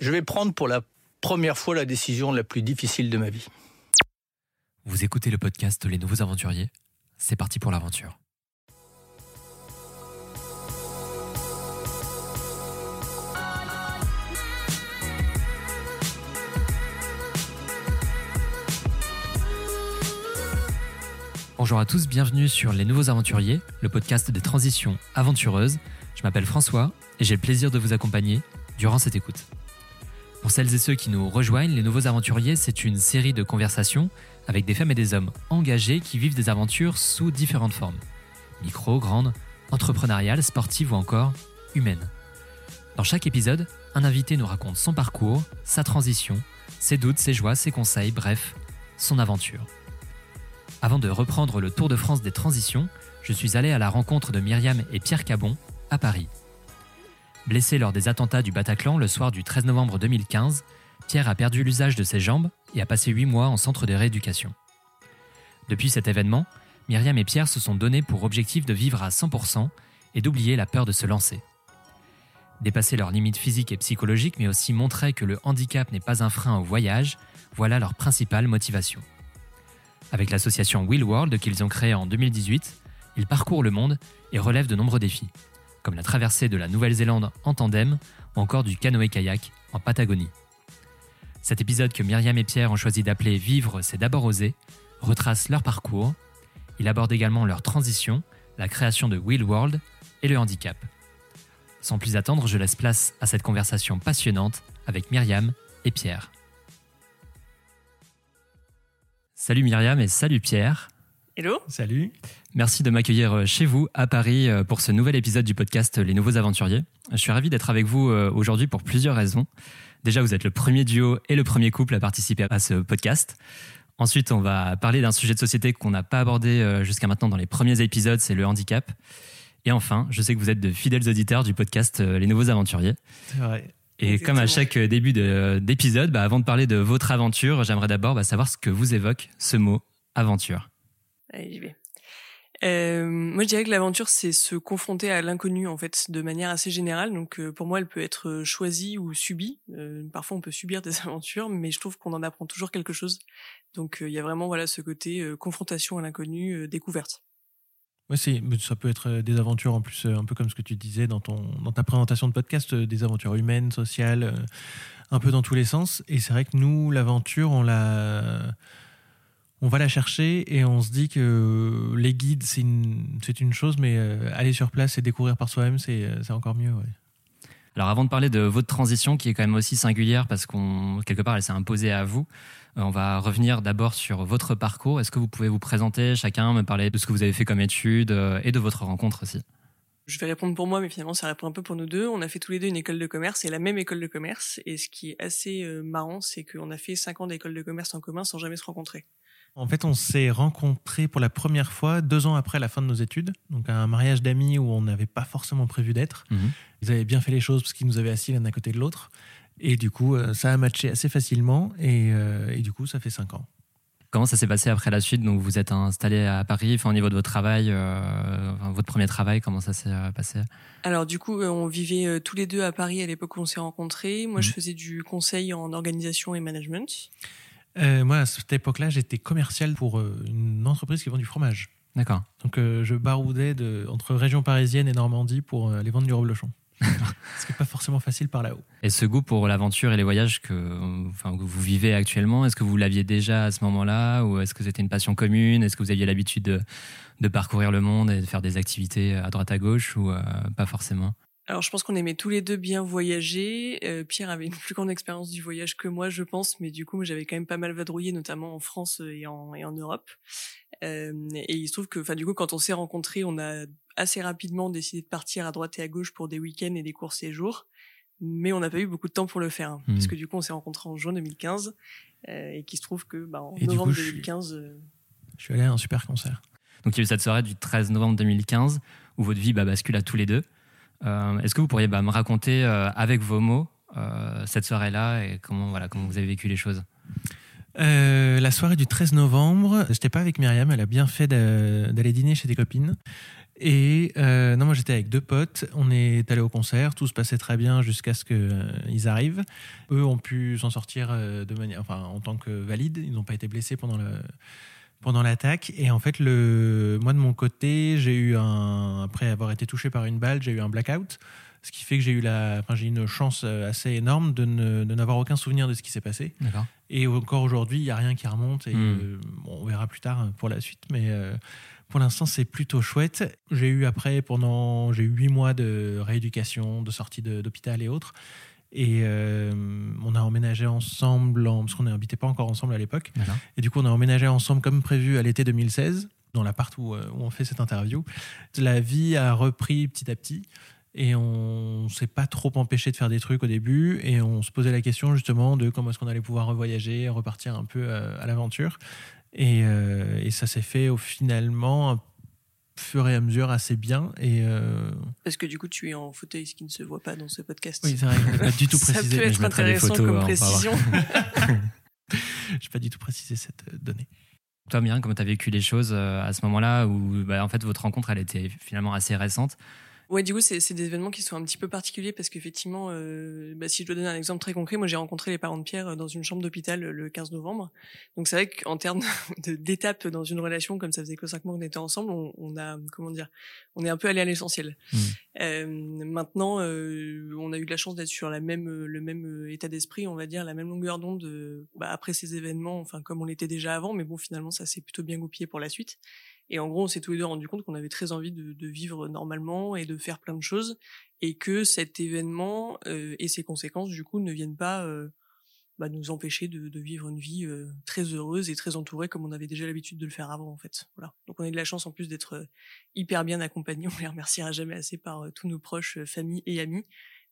Je vais prendre pour la première fois la décision la plus difficile de ma vie. Vous écoutez le podcast Les Nouveaux Aventuriers C'est parti pour l'aventure. Bonjour à tous, bienvenue sur Les Nouveaux Aventuriers, le podcast des transitions aventureuses. Je m'appelle François et j'ai le plaisir de vous accompagner durant cette écoute. Pour celles et ceux qui nous rejoignent, Les Nouveaux Aventuriers, c'est une série de conversations avec des femmes et des hommes engagés qui vivent des aventures sous différentes formes. Micro, grande, entrepreneuriale, sportive ou encore humaine. Dans chaque épisode, un invité nous raconte son parcours, sa transition, ses doutes, ses joies, ses conseils, bref, son aventure. Avant de reprendre le Tour de France des transitions, je suis allé à la rencontre de Myriam et Pierre Cabon à Paris. Blessé lors des attentats du Bataclan le soir du 13 novembre 2015, Pierre a perdu l'usage de ses jambes et a passé 8 mois en centre de rééducation. Depuis cet événement, Myriam et Pierre se sont donnés pour objectif de vivre à 100% et d'oublier la peur de se lancer. Dépasser leurs limites physiques et psychologiques, mais aussi montrer que le handicap n'est pas un frein au voyage, voilà leur principale motivation. Avec l'association Wheel World qu'ils ont créée en 2018, ils parcourent le monde et relèvent de nombreux défis comme la traversée de la Nouvelle-Zélande en tandem ou encore du canoë-kayak en Patagonie. Cet épisode que Myriam et Pierre ont choisi d'appeler Vivre, c'est d'abord oser retrace leur parcours. Il aborde également leur transition, la création de Wheel World et le handicap. Sans plus attendre, je laisse place à cette conversation passionnante avec Myriam et Pierre. Salut Myriam et salut Pierre. Hello. Salut. Merci de m'accueillir euh, chez vous à Paris euh, pour ce nouvel épisode du podcast Les Nouveaux Aventuriers. Je suis ravi d'être avec vous euh, aujourd'hui pour plusieurs raisons. Déjà, vous êtes le premier duo et le premier couple à participer à ce podcast. Ensuite, on va parler d'un sujet de société qu'on n'a pas abordé jusqu'à maintenant dans les premiers épisodes, c'est le handicap. Et enfin, je sais que vous êtes de fidèles auditeurs du podcast Les Nouveaux Aventuriers. C'est vrai. Et comme à chaque début d'épisode, bah, avant de parler de votre aventure, j'aimerais d'abord bah, savoir ce que vous évoque ce mot aventure. Allez, j'y vais. Euh, moi, je dirais que l'aventure, c'est se confronter à l'inconnu, en fait, de manière assez générale. Donc, euh, pour moi, elle peut être euh, choisie ou subie. Parfois, on peut subir des aventures, mais je trouve qu'on en apprend toujours quelque chose. Donc, il y a vraiment, voilà, ce côté confrontation à l'inconnu, découverte. Oui, ça peut être des aventures en plus, un peu comme ce que tu disais dans, ton, dans ta présentation de podcast, des aventures humaines, sociales, un peu dans tous les sens. Et c'est vrai que nous, l'aventure, on l'a on va la chercher et on se dit que les guides, c'est une, une, chose, mais euh, aller sur place et découvrir par soi-même, c'est euh, encore mieux. Alors avant de parler de votre transition, qui est quand même aussi singulière parce qu'on quelque part elle s'est imposée à vous, euh, on va revenir d'abord sur votre parcours. Est-ce que vous pouvez vous présenter chacun, me parler de ce que vous avez fait comme études et de votre rencontre aussi? Je vais répondre pour moi, mais finalement ça répond un peu pour nous deux. On a fait tous les deux une école de commerce et la même école de commerce. Et ce qui est assez marrant, c'est qu'on a fait cinq ans d'école de commerce en commun sans jamais se rencontrer. En fait, on s'est rencontrés pour la première fois deux ans après la fin de nos études, donc à un mariage d'amis où on n'avait pas forcément prévu d'être. Mhm. Ils avaient bien fait les choses parce qu'ils nous avaient assis l'un à côté de l'autre. Et du coup, euh, ça a matché assez facilement et, euh, et du coup, ça fait cinq ans. Comment ça s'est passé après la suite? Donc, vous êtes installé à Paris. Enfin, au niveau de votre travail, euh, votre premier travail, comment ça s'est passé? Alors, du coup, on vivait tous les deux à Paris à l'époque où on s'est rencontrés. Moi, je mhm. faisais du conseil en organisation et management. Euh, moi, à cette époque-là, j'étais commercial pour euh, une entreprise qui vend du fromage. D'accord. Donc, euh, je baroudais de, entre région parisienne et Normandie pour aller vendre du reblochon. Ce qui n'est pas forcément facile par là-haut. Et ce goût pour l'aventure et les voyages que, enfin, que vous vivez actuellement, est-ce que vous l'aviez déjà à ce moment-là Ou est-ce que c'était une passion commune? Est-ce que vous aviez l'habitude de, de, parcourir le monde et de faire des activités à droite à gauche ou pas forcément? Alors je pense qu'on aimait tous les deux bien voyager. Euh, Pierre avait une plus grande expérience du voyage que moi, je pense, mais du coup j'avais quand même pas mal vadrouillé, notamment en France et en, et en Europe. Euh, et il se trouve que, enfin du coup, quand on s'est rencontrés, on a assez rapidement décidé de partir à droite et à gauche pour des week-ends et des courts séjours, mais on n'a pas eu beaucoup de temps pour le faire, hein, parce hmm. que du coup on s'est rencontrés en juin 2015 euh, et qui se trouve que bah, en novembre 2015, euh, je suis allé à un super concert. Donc il y a eu cette soirée du 13 novembre 2015 où votre vie bah, bascule à tous les deux. Euh, est-ce que vous pourriez bah, me raconter euh, avec vos mots euh, cette soirée-là et comment, voilà, comment vous avez vécu les choses? La soirée du 13 novembre, j'étais pas avec Myriam, elle a bien fait d'aller dîner chez des copines. Et non, moi j'étais avec deux potes. On est allé au concert, tout se passait très bien jusqu'à ce qu'ils arrivent. Eux ont pu s'en sortir de manière, enfin, en tant que valides. Ils n'ont pas été blessés pendant le pendant l'attaque. Et en fait, le, moi de mon côté, j'ai eu un, après avoir été touché par une balle, j'ai eu un blackout, ce qui fait que j'ai eu la, enfin, j'ai une chance assez énorme de, ne, de n'avoir aucun souvenir de ce qui s'est passé. D'accord. Et encore aujourd'hui, il y a rien qui remonte. Et Hmm. euh, bon, on verra plus tard pour la suite, mais. euh, pour l'instant, c'est plutôt chouette. J'ai eu après, pendant, j'ai eu huit mois de rééducation, de sortie de- d'hôpital et autres. Et euh, on a emménagé ensemble, en- parce qu'on n'habitait pas encore ensemble à l'époque. Et du coup, on a emménagé ensemble comme prévu à l'été 2016, dans l'appart où, euh, où on fait cette interview. La vie a repris petit à petit. Et on s'est pas trop empêché de faire des trucs au début. Et on se posait la question justement de comment est-ce qu'on allait pouvoir revoyager, repartir un peu euh, à l'aventure. Et, euh, et ça s'est fait au finalement, un fur et à mesure, assez bien. Et euh, Parce que du coup, tu es en fauteuil, ce qui ne se voit pas dans ce podcast. oui, c'est vrai, je n'ai pas du tout Ça précisé. peut mais être je des intéressant photos, comme hein, précision. J'ai pas du tout précisé cette euh, donnée. Toi, Myriam, comment tu as vécu les choses euh, à ce moment-là où bah, en fait votre rencontre elle était finalement assez récente? Ouais, du coup, c'est des événements qui sont un petit peu particuliers parce qu'effectivement, euh, bah, si je dois donner un exemple très concret, moi j'ai rencontré les parents de Pierre euh, dans une chambre d'hôpital euh, le 15 novembre. Donc c'est vrai qu'en termes d'étapes dans une relation, comme ça faisait que cinq mois qu'on était ensemble, on, on a, comment dire, on est un peu allé à l'essentiel. Mhm. Euh, maintenant, euh, on a eu de la chance d'être sur la même, euh, le même état d'esprit, on va dire, la même longueur d'onde bah, après ces événements, enfin comme on l'était déjà avant, mais bon, finalement, ça s'est plutôt bien goupillé pour la suite. Et en gros, on s'est tous les deux rendu compte qu'on avait très envie de, de vivre normalement et de faire plein de choses, et que cet événement euh, et ses conséquences, du coup, ne viennent pas euh, bah, nous empêcher de, de vivre une vie euh, très heureuse et très entourée comme on avait déjà l'habitude de le faire avant, en fait. Voilà. Donc, on a eu de la chance en plus d'être euh, hyper bien accompagnés. On les remerciera jamais assez par euh, tous nos proches, euh, famille et amis.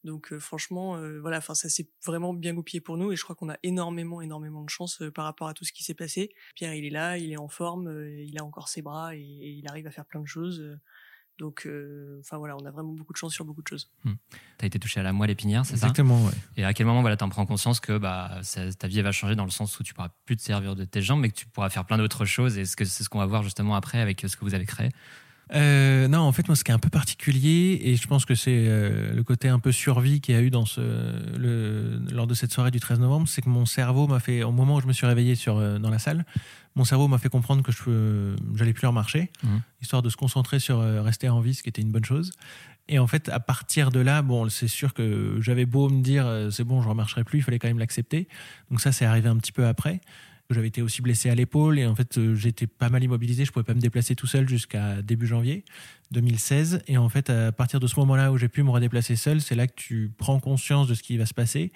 Donc euh, franchement, euh, voilà, enfin ça s'est vraiment bien goupillé pour nous et je crois qu'on a énormément, énormément de chance euh, par rapport à tout ce qui s'est passé. Pierre, il est là, il est en forme, euh, il a encore ses bras et, et il arrive à faire plein de choses. euh, donc, euh, enfin voilà, on a vraiment beaucoup de chance sur beaucoup de choses. Tu as été touché à la moelle épinière, c'est ça? Exactement, ouais. Et à quel moment voilà, tu en prends conscience que bah, ça- ta vie elle va changer dans le sens où tu pourras plus te servir de tes jambes, mais que tu pourras faire plein d'autres choses Et ce que c'est ce qu'on va voir justement après avec ce que vous avez créé? Euh, non, en fait, moi, ce qui est un peu particulier, et je pense que c'est euh, le côté un peu survie qu'il y a eu dans ce, le, lors de cette soirée du 13 novembre, c'est que mon cerveau m'a fait, au moment où je me suis réveillé sur, euh, dans la salle, mon cerveau m'a fait comprendre que je j'allais plus remarcher, Mhm. histoire de se concentrer sur rester en vie, ce qui était une bonne chose. Et en fait, à partir de là, bon, c'est sûr que j'avais beau me dire, c'est bon, je remarcherai plus, il fallait quand même l'accepter. Donc ça, c'est arrivé un petit peu après. J'avais été aussi blessé à l'épaule et en fait, euh, j'étais pas mal immobilisé. Je pouvais pas me déplacer tout seul jusqu'à début janvier 2016. Et en fait, à partir de ce moment-là où j'ai pu me redéplacer seul, c'est là que tu prends conscience de ce qui va se passer.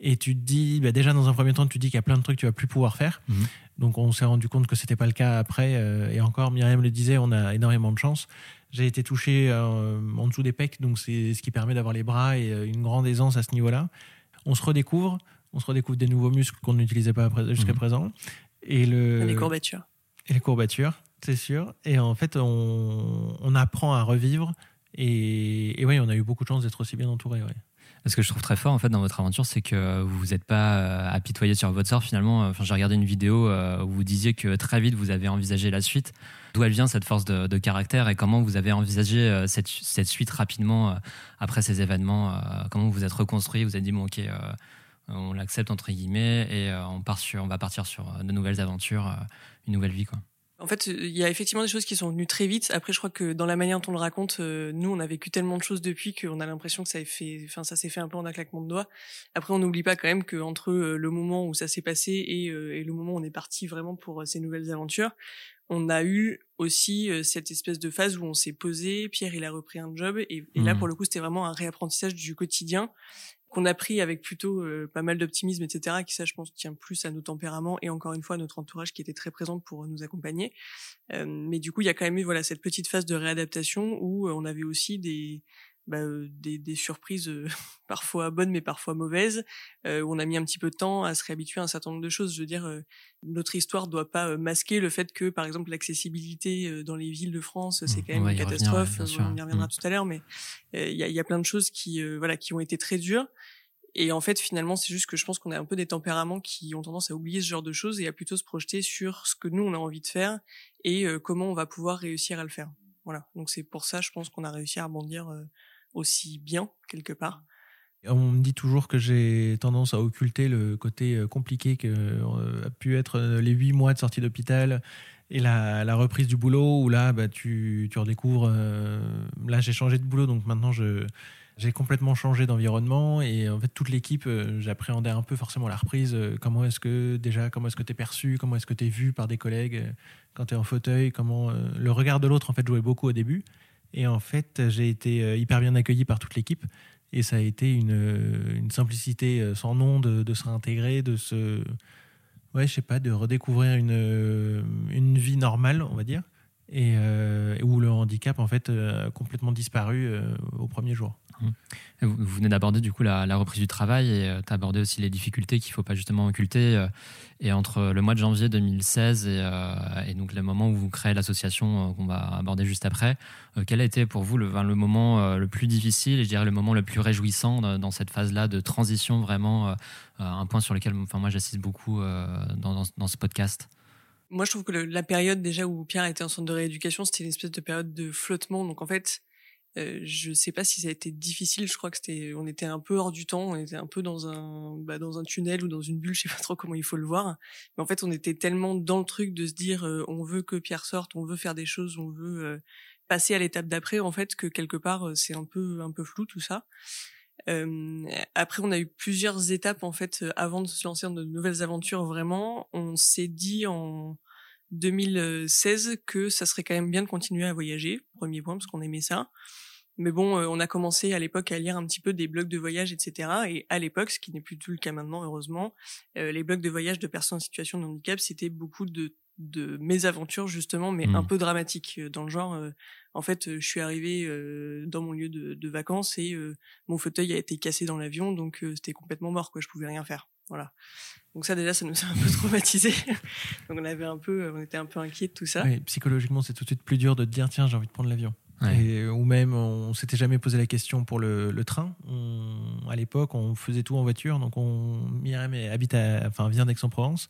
Et tu te dis, bah déjà dans un premier temps, tu te dis qu'il y a plein de trucs que tu vas plus pouvoir faire. Mhm. Donc on s'est rendu compte que c'était pas le cas après. euh, et encore, Myriam le disait, on a énormément de chance. J'ai été touché euh, en dessous des pecs, donc c'est ce qui permet d'avoir les bras et euh, une grande aisance à ce niveau-là. On se redécouvre, on se redécouvre des nouveaux muscles qu'on n'utilisait pas jusqu'à Mhm. présent. Et le Les courbatures. et les courbatures, c'est sûr. Et en fait, on, on apprend à revivre. Et, et oui, on a eu beaucoup de chance d'être aussi bien entouré. Ouais. Ce que je trouve très fort en fait dans votre aventure, c'est que vous vous êtes pas euh, apitoyé sur votre sort finalement. Enfin, j'ai regardé une vidéo euh, où vous disiez que très vite vous avez envisagé la suite. D'où elle vient cette force de, de caractère et comment vous avez envisagé euh, cette, cette suite rapidement euh, après ces événements. euh, comment vous vous êtes reconstruit Vous avez dit bon ok, euh, on l'accepte entre guillemets et euh, on part sur, on va partir sur euh, de nouvelles aventures, euh, une nouvelle vie quoi. En fait, il y a effectivement des choses qui sont venues très vite. Après, je crois que dans la manière dont on le raconte, euh, nous, on a vécu tellement de choses depuis qu'on a l'impression que ça, a fait, enfin, ça s'est fait un peu en un claquement de doigts. Après, on n'oublie pas quand même qu'entre euh, le moment où ça s'est passé et, euh, et le moment où on est parti vraiment pour euh, ces nouvelles aventures, on a eu aussi euh, cette espèce de phase où on s'est posé, Pierre, il a repris un job, et, et là, Mhm. pour le coup, c'était vraiment un réapprentissage du quotidien qu'on a pris avec plutôt euh, pas mal d'optimisme, etc., qui ça, je pense, tient plus à nos tempéraments et encore une fois à notre entourage qui était très présent pour nous accompagner. Euh, mais du coup, il y a quand même eu voilà cette petite phase de réadaptation où euh, on avait aussi des bah, des, des surprises euh, parfois bonnes mais parfois mauvaises euh, où on a mis un petit peu de temps à se réhabituer à un certain nombre de choses. Je veux dire, euh, notre histoire doit pas masquer le fait que, par exemple, l'accessibilité dans les villes de France, c'est Mmh, quand même une revenir, catastrophe. ouais, on y reviendra Mmh. tout à l'heure, mais euh, il y, a, y a plein de choses qui euh, voilà qui ont été très dures. Et en fait, finalement, c'est juste que je pense qu'on a un peu des tempéraments qui ont tendance à oublier ce genre de choses et à plutôt se projeter sur ce que nous on a envie de faire et euh, comment on va pouvoir réussir à le faire. Voilà. Donc c'est pour ça, je pense qu'on a réussi à rebondir aussi bien quelque part. On me dit toujours que j'ai tendance à occulter le côté compliqué que a pu être les huit mois de sortie d'hôpital et la, reprise du boulot où là bah, tu, tu redécouvres. là j'ai changé de boulot donc maintenant je j'ai complètement changé d'environnement et en fait toute l'équipe, euh, j'appréhendais un peu forcément la reprise. Euh, comment est-ce que déjà, comment est-ce que tu es perçu, comment est-ce que tu es vu par des collègues euh, quand tu es en fauteuil, comment le regard de l'autre en fait jouait beaucoup au début. Et en fait, j'ai été hyper bien accueilli par toute l'équipe et ça a été une, une simplicité sans nom de, de se réintégrer, de se ouais, je sais pas, de redécouvrir une, une vie normale, on va dire, et où le handicap en fait a complètement disparu au premier jour. Vous venez d'aborder du coup la, reprise du travail et euh, tu as abordé aussi les difficultés qu'il ne faut pas justement occulter. Euh, et entre le mois de janvier 2016 euh, et, donc le moment où vous créez l'association qu'on va aborder juste après, quel a été pour vous le, le moment le plus difficile et je dirais le moment le plus réjouissant dans, cette phase-là de transition vraiment un point sur lequel enfin, moi j'assiste beaucoup dans, dans, ce podcast? Moi, je trouve que la période déjà où Pierre était en centre de rééducation, c'était une espèce de période de flottement. Donc, en fait, euh, je sais pas si ça a été difficile. Je crois que c'était, on était un peu hors du temps. On était un peu dans un, bah, dans un tunnel ou dans une bulle. Je sais pas trop comment il faut le voir. Mais en fait, on était tellement dans le truc de se dire, euh, on veut que Pierre sorte, on veut faire des choses, on veut euh, passer à l'étape d'après. En fait, que quelque part, c'est un peu, un peu flou tout ça. après, on a eu plusieurs étapes en fait avant de se lancer dans de nouvelles aventures. Vraiment, on s'est dit en 2016 que ça serait quand même bien de continuer à voyager. Premier point parce qu'on aimait ça. Mais bon, euh, on a commencé à l'époque à lire un petit peu des blogs de voyage, etc. Et à l'époque, ce qui n'est plus tout le cas maintenant, heureusement, euh, les blogs de voyage de personnes en situation de handicap, c'était beaucoup de de mésaventures justement, mais un mmh. peu dramatiques euh, dans le genre. en fait, je suis arrivé dans mon lieu de, de vacances et mon fauteuil a été cassé dans l'avion, donc c'était complètement mort, quoi. Je pouvais rien faire. Voilà. Donc ça déjà, ça nous a un peu traumatisé. donc on avait un peu, on était un peu inquiets de tout ça. Oui, psychologiquement, c'est tout de suite plus dur de te dire tiens, j'ai envie de prendre l'avion. ou même, on s'était jamais posé la question pour le, le train. à l'époque, on faisait tout en voiture. Donc, on, Myriam habite à, enfin, vient d'Aix-en-Provence.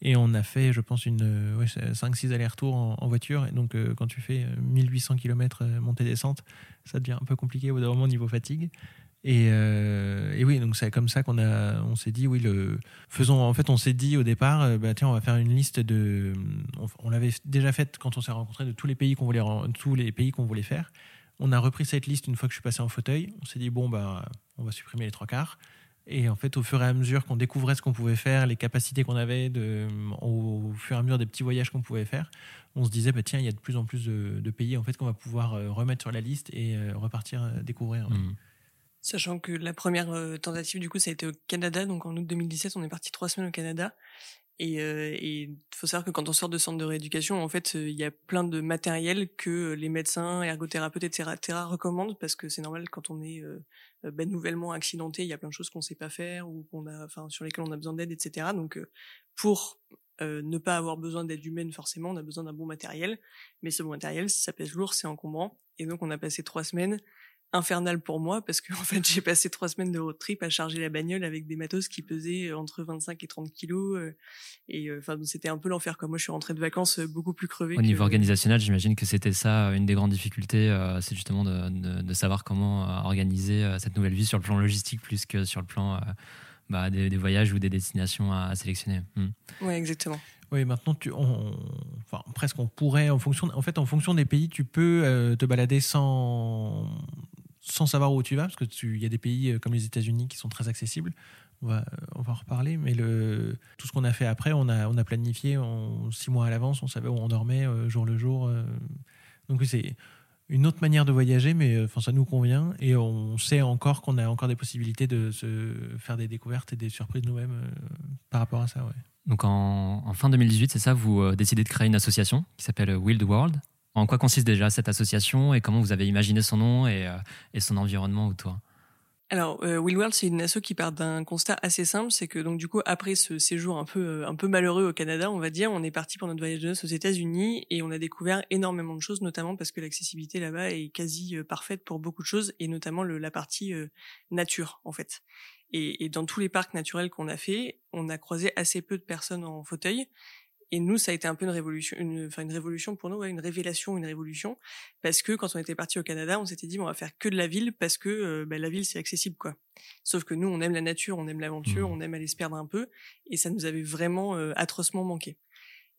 Et on a fait, je pense, une ouais, 5-6 allers-retours en, voiture. Et donc, euh, quand tu fais 1800 km montée-descente, ça devient un peu compliqué au moment niveau fatigue. Et, euh, et, oui, donc c'est comme ça qu'on a, on s'est dit, oui, le, faisons, en fait, on s'est dit au départ, euh, bah, tiens, on va faire une liste de, on, l'avait déjà faite quand on s'est rencontrés de tous les pays qu'on voulait, tous les pays qu'on voulait faire. On a repris cette liste une fois que je suis passé en fauteuil. On s'est dit, bon, bah, on va supprimer les trois quarts. Et en fait, au fur et à mesure qu'on découvrait ce qu'on pouvait faire, les capacités qu'on avait, au fur et à mesure des petits voyages qu'on pouvait faire, on se disait, bah, tiens, il y a de plus en plus de, pays en fait qu'on va pouvoir euh, remettre sur la liste et repartir découvrir. Mmh. Sachant que la première euh, tentative, du coup, ça a été au Canada. Donc en août 2017, on est parti trois semaines au Canada. Et il euh, faut savoir que quand on sort de centre de rééducation, en fait, il y a plein de matériel que les médecins, ergothérapeutes, etc., recommandent parce que c'est normal quand on est euh, ben, nouvellement accidenté, il y a plein de choses qu'on sait pas faire ou qu'on a, enfin, sur lesquelles on a besoin d'aide, etc. Donc pour ne pas avoir besoin d'aide humaine forcément, on a besoin d'un bon matériel. Mais ce bon matériel, ça pèse lourd, c'est encombrant. Et donc on a passé trois semaines infernal pour moi parce que en fait j'ai passé trois semaines de road trip à charger la bagnole avec des matos qui pesaient euh, entre 25 et 30 kilos euh, et euh, enfin c'était un peu l'enfer comme moi je suis rentrée de vacances beaucoup plus crevée au niveau organisationnel j'imagine que c'était ça une des grandes difficultés c'est justement de, de, savoir comment organiser cette nouvelle vie sur le plan logistique plus que sur le plan bah, des, voyages ou des destinations à, sélectionner. Hmm. ouais exactement. Oui, maintenant, tu, on, enfin, presque on pourrait, en fonction, en fait, en fonction des pays, tu peux te balader sans, sans savoir où tu vas, parce que il y a des pays euh, comme les États-Unis qui sont très accessibles. On va, on va en reparler, mais le, tout ce qu'on a fait après, on a, on a planifié six mois à l'avance, on savait où on dormait euh, jour le jour. Euh. donc c'est une autre manière de voyager, mais ça nous convient et on sait encore qu'on a encore des possibilités de se faire des découvertes et des surprises nous-mêmes par rapport à ça. Ouais. Donc en, en fin 2018, c'est ça, vous décidez de créer une association qui s'appelle Wild World. En quoi consiste déjà cette association et comment vous avez imaginé son nom et, euh, son environnement autour alors, euh, Will World, c'est une asso qui part d'un constat assez simple, c'est que donc du coup après ce séjour un peu euh, un peu malheureux au Canada, on va dire, on est parti pour notre voyage de noces aux États-Unis et on a découvert énormément de choses, notamment parce que l'accessibilité là-bas est quasi parfaite pour beaucoup de choses et notamment la partie nature en fait. Et, et, dans tous les parcs naturels qu'on a fait, on a croisé assez peu de personnes en fauteuil Et nous, ça a été un peu une révolution, une, enfin une révolution pour nous, ouais, une révélation, une révolution, parce que quand on était parti au Canada, on s'était dit bon, on va faire que de la ville parce que euh, bah, la ville c'est accessible quoi. Sauf que nous, on aime la nature, on aime l'aventure, Mmh. on aime aller se perdre un peu, et ça nous avait vraiment euh, atrocement manqué.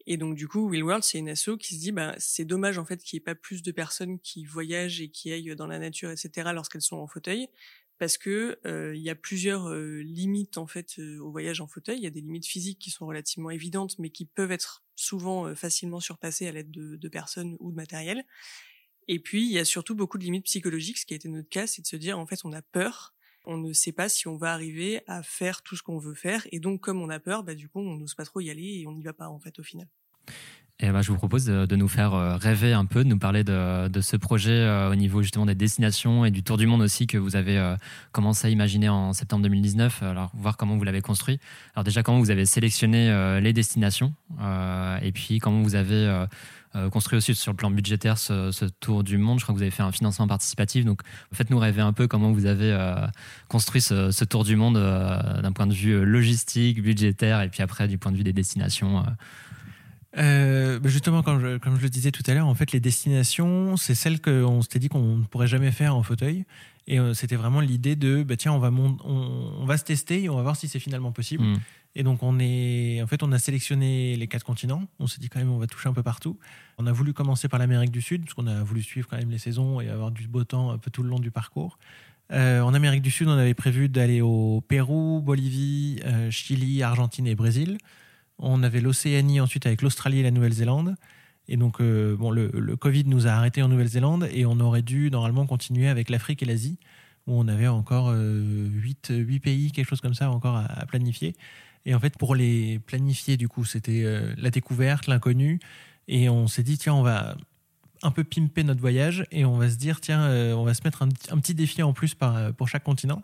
Et donc du coup, Will World, c'est une asso qui se dit, bah c'est dommage en fait qu'il n'y ait pas plus de personnes qui voyagent et qui aillent dans la nature, etc. lorsqu'elles sont en fauteuil, parce que euh, il y a plusieurs euh, limites en fait euh, au voyage en fauteuil. Il y a des limites physiques qui sont relativement évidentes, mais qui peuvent être souvent facilement surpassées à l'aide de, de personnes ou de matériel. Et puis il y a surtout beaucoup de limites psychologiques. Ce qui a été notre cas, c'est de se dire en fait on a peur. On ne sait pas si on va arriver à faire tout ce qu'on veut faire, et donc comme on a peur, bah du coup on n'ose pas trop y aller et on n'y va pas en fait au final. Et bah, je vous propose de, nous faire euh, rêver un peu, de nous parler de, ce projet euh, au niveau justement des destinations et du tour du monde aussi que vous avez euh, commencé à imaginer en septembre 2019. Alors, voir comment vous l'avez construit. Alors déjà, comment vous avez sélectionné les destinations et puis comment vous avez construit aussi sur le plan budgétaire ce, tour du monde. Je crois que vous avez fait un financement participatif. Donc, faites-nous rêver un peu comment vous avez construit ce, tour du monde d'un point de vue logistique, budgétaire et puis après du point de vue des destinations. Euh. Bah justement, comme je, comme je le disais tout à l'heure, en fait, les destinations, c'est celles qu'on s'était dit qu'on ne pourrait jamais faire en fauteuil. Et euh, c'était vraiment l'idée de, bah, tiens, on va, on, on va se tester et on va voir si c'est finalement possible. Mm. Et donc, on est, en fait, on a sélectionné les quatre continents. On s'est dit quand même, on va toucher un peu partout. On a voulu commencer par l'Amérique du Sud, parce qu'on a voulu suivre quand même les saisons et avoir du beau temps un peu tout le long du parcours. Euh, en Amérique du Sud, on avait prévu d'aller au Pérou, Bolivie, euh, Chili, Argentine et Brésil. On avait l'Océanie ensuite avec l'Australie et la Nouvelle-Zélande. Et donc, euh, bon, le, Covid nous a arrêtés en Nouvelle-Zélande et on aurait dû normalement continuer avec l'Afrique et l'Asie, où on avait encore 8, pays, quelque chose comme ça, encore à, planifier. Et en fait, pour les planifier, du coup, c'était euh, la découverte, l'inconnu. Et on s'est dit, tiens, on va un peu pimper notre voyage et on va se dire, tiens, euh, on va se mettre un, petit défi en plus pour chaque continent.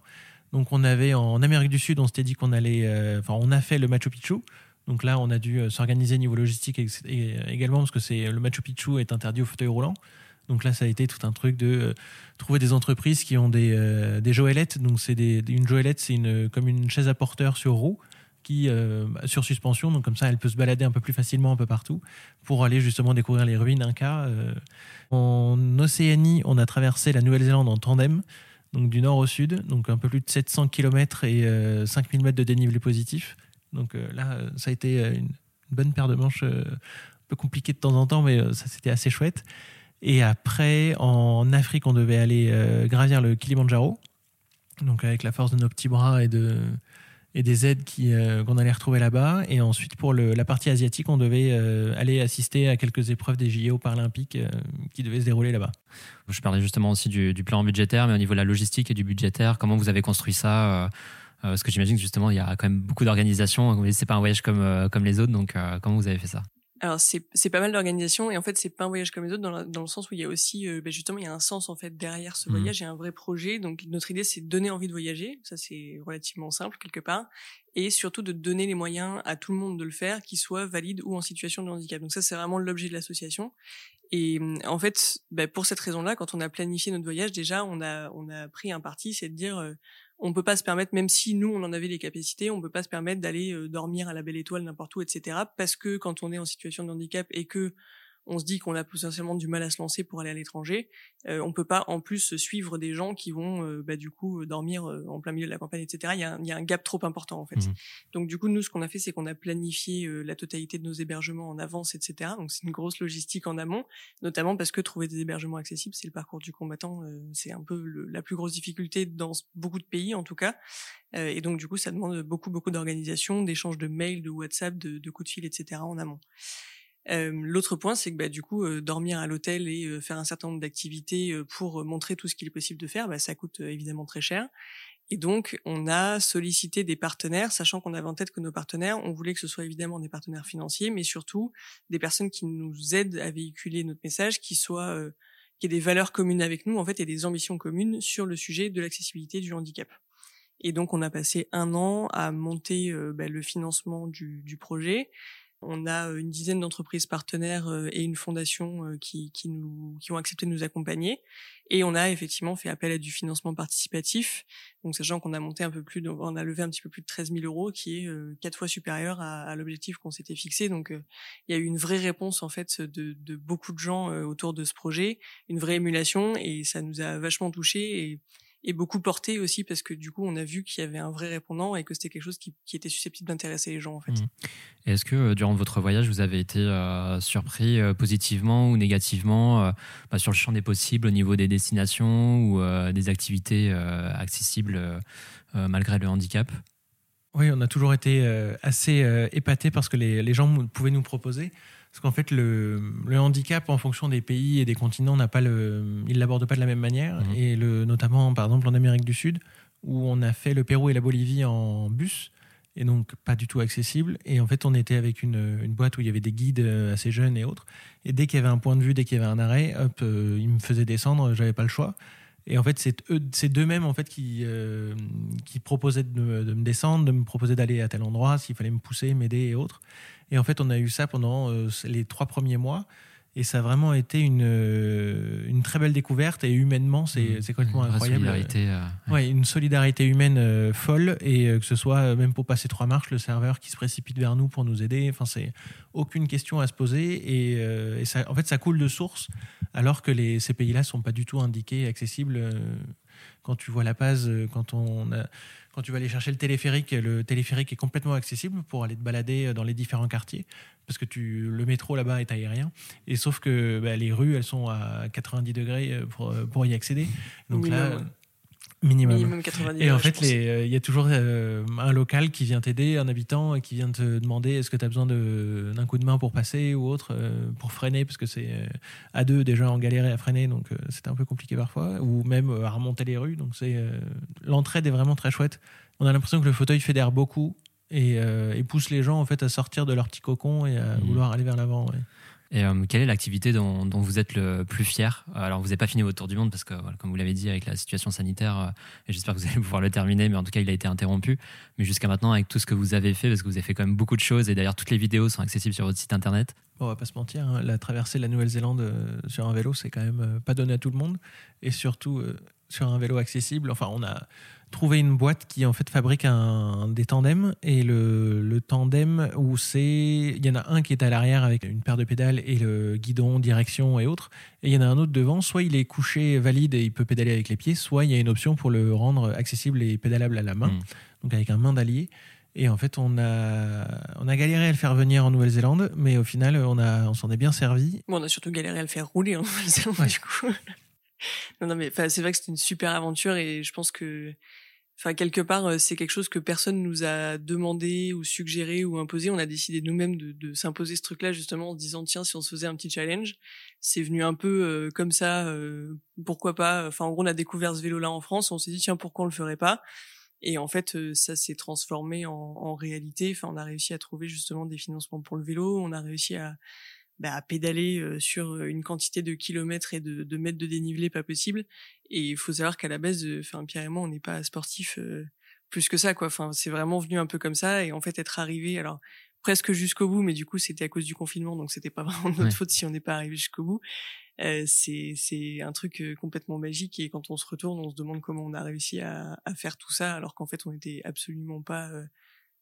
Donc, on avait en Amérique du Sud, on s'était dit qu'on allait. euh, Enfin, on a fait le Machu Picchu. Donc là, on a dû euh, s'organiser niveau logistique euh, également parce que c'est le Machu Picchu est interdit au fauteuil roulant. Donc là, ça a été tout un truc de euh, trouver des entreprises qui ont des, euh, des joëlettes. Donc c'est des, une joëlette, c'est une, comme une chaise à porteur sur roue qui euh, sur suspension. Donc comme ça, elle peut se balader un peu plus facilement un peu partout pour aller justement découvrir les ruines Inca. Euh, en Océanie, on a traversé la Nouvelle-Zélande en tandem. Donc du nord au sud, donc un peu plus de 700 km et euh, 5000 mètres de dénivelé positif. Donc euh, là, euh, ça a été euh, une bonne paire de manches, un peu compliquée de temps en temps, mais ça c'était assez chouette. Et après, en Afrique, on devait aller gravir le Kilimandjaro, donc avec la force de nos petits bras et, de, et des aides qu'on allait retrouver là-bas. Et ensuite, pour la partie asiatique, on devait aller assister à quelques épreuves des JO paralympiques qui devaient se dérouler là-bas. Je parlais justement aussi du, plan budgétaire, mais au niveau de la logistique et du budgétaire, comment vous avez construit ça Parce que j'imagine que justement, il y a quand même beaucoup d'organisation. C'est pas un voyage comme, euh, comme les autres, donc euh, comment vous avez fait ça? Alors c'est c'est pas mal d'organisation et en fait c'est pas un voyage comme les autres dans, la- dans le sens où il y a aussi euh, bah, justement il y a un sens en fait derrière ce Mhm. voyage, il y a un vrai projet. Donc notre idée c'est de donner envie de voyager, ça c'est relativement simple quelque part, et surtout de donner les moyens à tout le monde de le faire, qu'il soit valide ou en situation de handicap. Donc ça c'est vraiment l'objet de l'association. Et hum, en fait, bah, pour cette raison-là, quand on a planifié notre voyage, déjà on a on a pris un parti, c'est de dire euh, on peut pas se permettre, même si nous on en avait les capacités, on peut pas se permettre d'aller euh, dormir à la belle étoile n'importe où, etc. Parce que quand on est en situation de handicap et que on se dit qu'on a potentiellement du mal à se lancer pour aller à l'étranger, euh, on peut pas en plus suivre des gens qui vont euh, bah, du coup dormir euh, en plein milieu de la campagne, etc. Il y a, un- il y a un gap trop important en fait. Mhm. Donc du coup nous ce qu'on a fait c'est qu'on a planifié euh, la totalité de nos hébergements en avance, etc. Donc c'est une grosse logistique en amont, notamment parce que trouver des hébergements accessibles c'est le parcours du combattant, euh, c'est un peu le- la plus grosse difficulté dans beaucoup de pays en tout cas. Euh, et donc du coup ça demande beaucoup beaucoup d'organisation, d'échanges de mails, de WhatsApp, de, de coups de fil, etc. en amont. L'autre point, c'est que bah, du coup, dormir à l'hôtel et faire un certain nombre d'activités pour montrer tout ce qu'il est possible de faire, bah, ça coûte évidemment très cher. Et donc, on a sollicité des partenaires, sachant qu'on avait en tête que nos partenaires, on voulait que ce soit évidemment des partenaires financiers, mais surtout des personnes qui nous aident à véhiculer notre message, qui soient qui aient des valeurs communes avec nous, en fait, et des ambitions communes sur le sujet de l'accessibilité du handicap. Et donc, on a passé un an à monter bah, le financement du, du projet, On a une dizaine d'entreprises partenaires et une fondation qui, qui, nous, qui ont accepté de nous accompagner. Et on a effectivement fait appel à du financement participatif. Donc, sachant qu'on a monté un peu plus, on a levé un petit peu plus de 13 000 euros, qui est quatre fois supérieur à, l'objectif qu'on s'était fixé. Donc, il y a eu une vraie réponse en fait de, de beaucoup de gens autour de ce projet, une vraie émulation, et ça nous a vachement touché. Et et beaucoup porté aussi parce que du coup on a vu qu'il y avait un vrai répondant et que c'était quelque chose qui, était susceptible d'intéresser les gens en fait. Mmh. Est-ce que euh, durant votre voyage vous avez été euh, surpris euh, positivement ou négativement bah, sur le champ des possibles au niveau des destinations ou des activités accessibles malgré le handicap? Oui, on a toujours été assez épatés parce que les, les gens pouvaient nous proposer. Parce qu'en fait, le, handicap en fonction des pays et des continents n'a pas le, il l'aborde pas de la même manière. Mhm. Et le, notamment, par exemple, en Amérique du Sud, où on a fait le Pérou et la Bolivie en bus, et donc pas du tout accessible. Et en fait, on était avec une, une boîte où il y avait des guides euh, assez jeunes et autres. Et dès qu'il y avait un point de vue, dès qu'il y avait un arrêt, hop, euh, ils me faisaient descendre, j'avais pas le choix. Et en fait, c'est eux, c'est d'eux-mêmes en fait qui euh, proposaient de me, de me, descendre, de me proposer d'aller à tel endroit s'il fallait me pousser, m'aider et autres. Et en fait, on a eu ça pendant euh, les trois premiers mois. Et ça a vraiment été une, euh, une très belle découverte. Et humainement, c'est mmh. complètement une incroyable. Solidarité, euh, ouais. une solidarité humaine folle. Et que ce soit même pour passer trois marches, le serveur qui se précipite vers nous pour nous aider. Enfin, c'est aucune question à se poser. Et, et, ça, en fait, ça coule de source. Alors que les, ces pays-là sont pas du tout indiqués, accessibles. Quand tu vois la base, quand on a quand tu vas aller chercher le téléphérique, le téléphérique est complètement accessible pour aller te balader dans les différents quartiers, parce que tu, le métro là-bas est aérien. Et sauf que bah, les rues, elles sont à 90 degrés pour, pour y accéder. Donc là, Minimum. et en fait, euh, il y a toujours euh, un local qui vient t'aider, un habitant qui vient te demander est-ce que tu as besoin d'un coup de main pour passer ou autre, euh, pour freiner, parce que c'est à deux déjà en galéré à freiner, donc c'était un peu compliqué parfois, ou même à remonter les rues. Donc c'est l'entraide est vraiment très chouette. On a l'impression que le fauteuil fédère beaucoup et, pousse les gens en fait à sortir de leur petit cocon et à mmh. vouloir aller vers l'avant. Et euh, quelle est l'activité dont, vous êtes le plus fier? Alors, vous n'avez pas fini votre tour du monde parce que, comme vous l'avez dit, avec la situation sanitaire, euh, et j'espère que vous allez pouvoir le terminer, mais en tout cas, il a été interrompu. Mais jusqu'à maintenant, avec tout ce que vous avez fait, parce que vous avez fait quand même beaucoup de choses, et d'ailleurs, toutes les vidéos sont accessibles sur votre site internet. Bon, on va pas se mentir, hein, la traversée de la Nouvelle-Zélande euh, sur un vélo, c'est quand même pas donné à tout le monde, et surtout sur un vélo accessible. Enfin, on a trouver une boîte qui en fait fabrique un, des tandems et le, le tandem où c'est il y en a un qui est à l'arrière avec une paire de pédales et le guidon direction et autres et il y en a un autre devant soit il est couché valide et il peut pédaler avec les pieds soit il y a une option pour le rendre accessible et pédalable à la main hmm. donc avec un main d'allié et en fait, on a, on a galéré à le faire venir en Nouvelle-Zélande, mais au final, on, a, on s'en est bien servi. Bon, on a surtout galéré à le faire rouler en Nouvelle-Zélande, du coup. Non, non, mais c'est vrai que c'était une super aventure et je pense que, enfin, quelque part, euh, c'est quelque chose que personne nous a demandé ou suggéré ou imposé. On a décidé nous-mêmes de, de s'imposer ce truc-là justement en se disant tiens, si on se faisait un petit challenge, c'est venu un peu euh, comme ça. Euh, pourquoi pas Enfin, en gros, on a découvert ce vélo-là en France. On s'est dit tiens, pourquoi on le ferait pas? Et en fait, ça s'est transformé en, en, réalité. Enfin, on a réussi à trouver justement des financements pour le vélo. On a réussi à, bah, à pédaler sur une quantité de kilomètres et de, de, mètres de dénivelé pas possible. Et il faut savoir qu'à la base, enfin Pierre et moi, on n'est pas sportifs plus que ça, quoi. Enfin, c'est vraiment venu un peu comme ça. Et en fait, être arrivé, alors presque jusqu'au bout, mais du coup, c'était à cause du confinement, donc c'était pas vraiment notre faute si on n'est pas arrivé jusqu'au bout. Euh, c'est c'est un truc complètement magique et quand on se retourne, on se demande comment on a réussi à, à faire tout ça, alors qu'en fait, on n'était absolument pas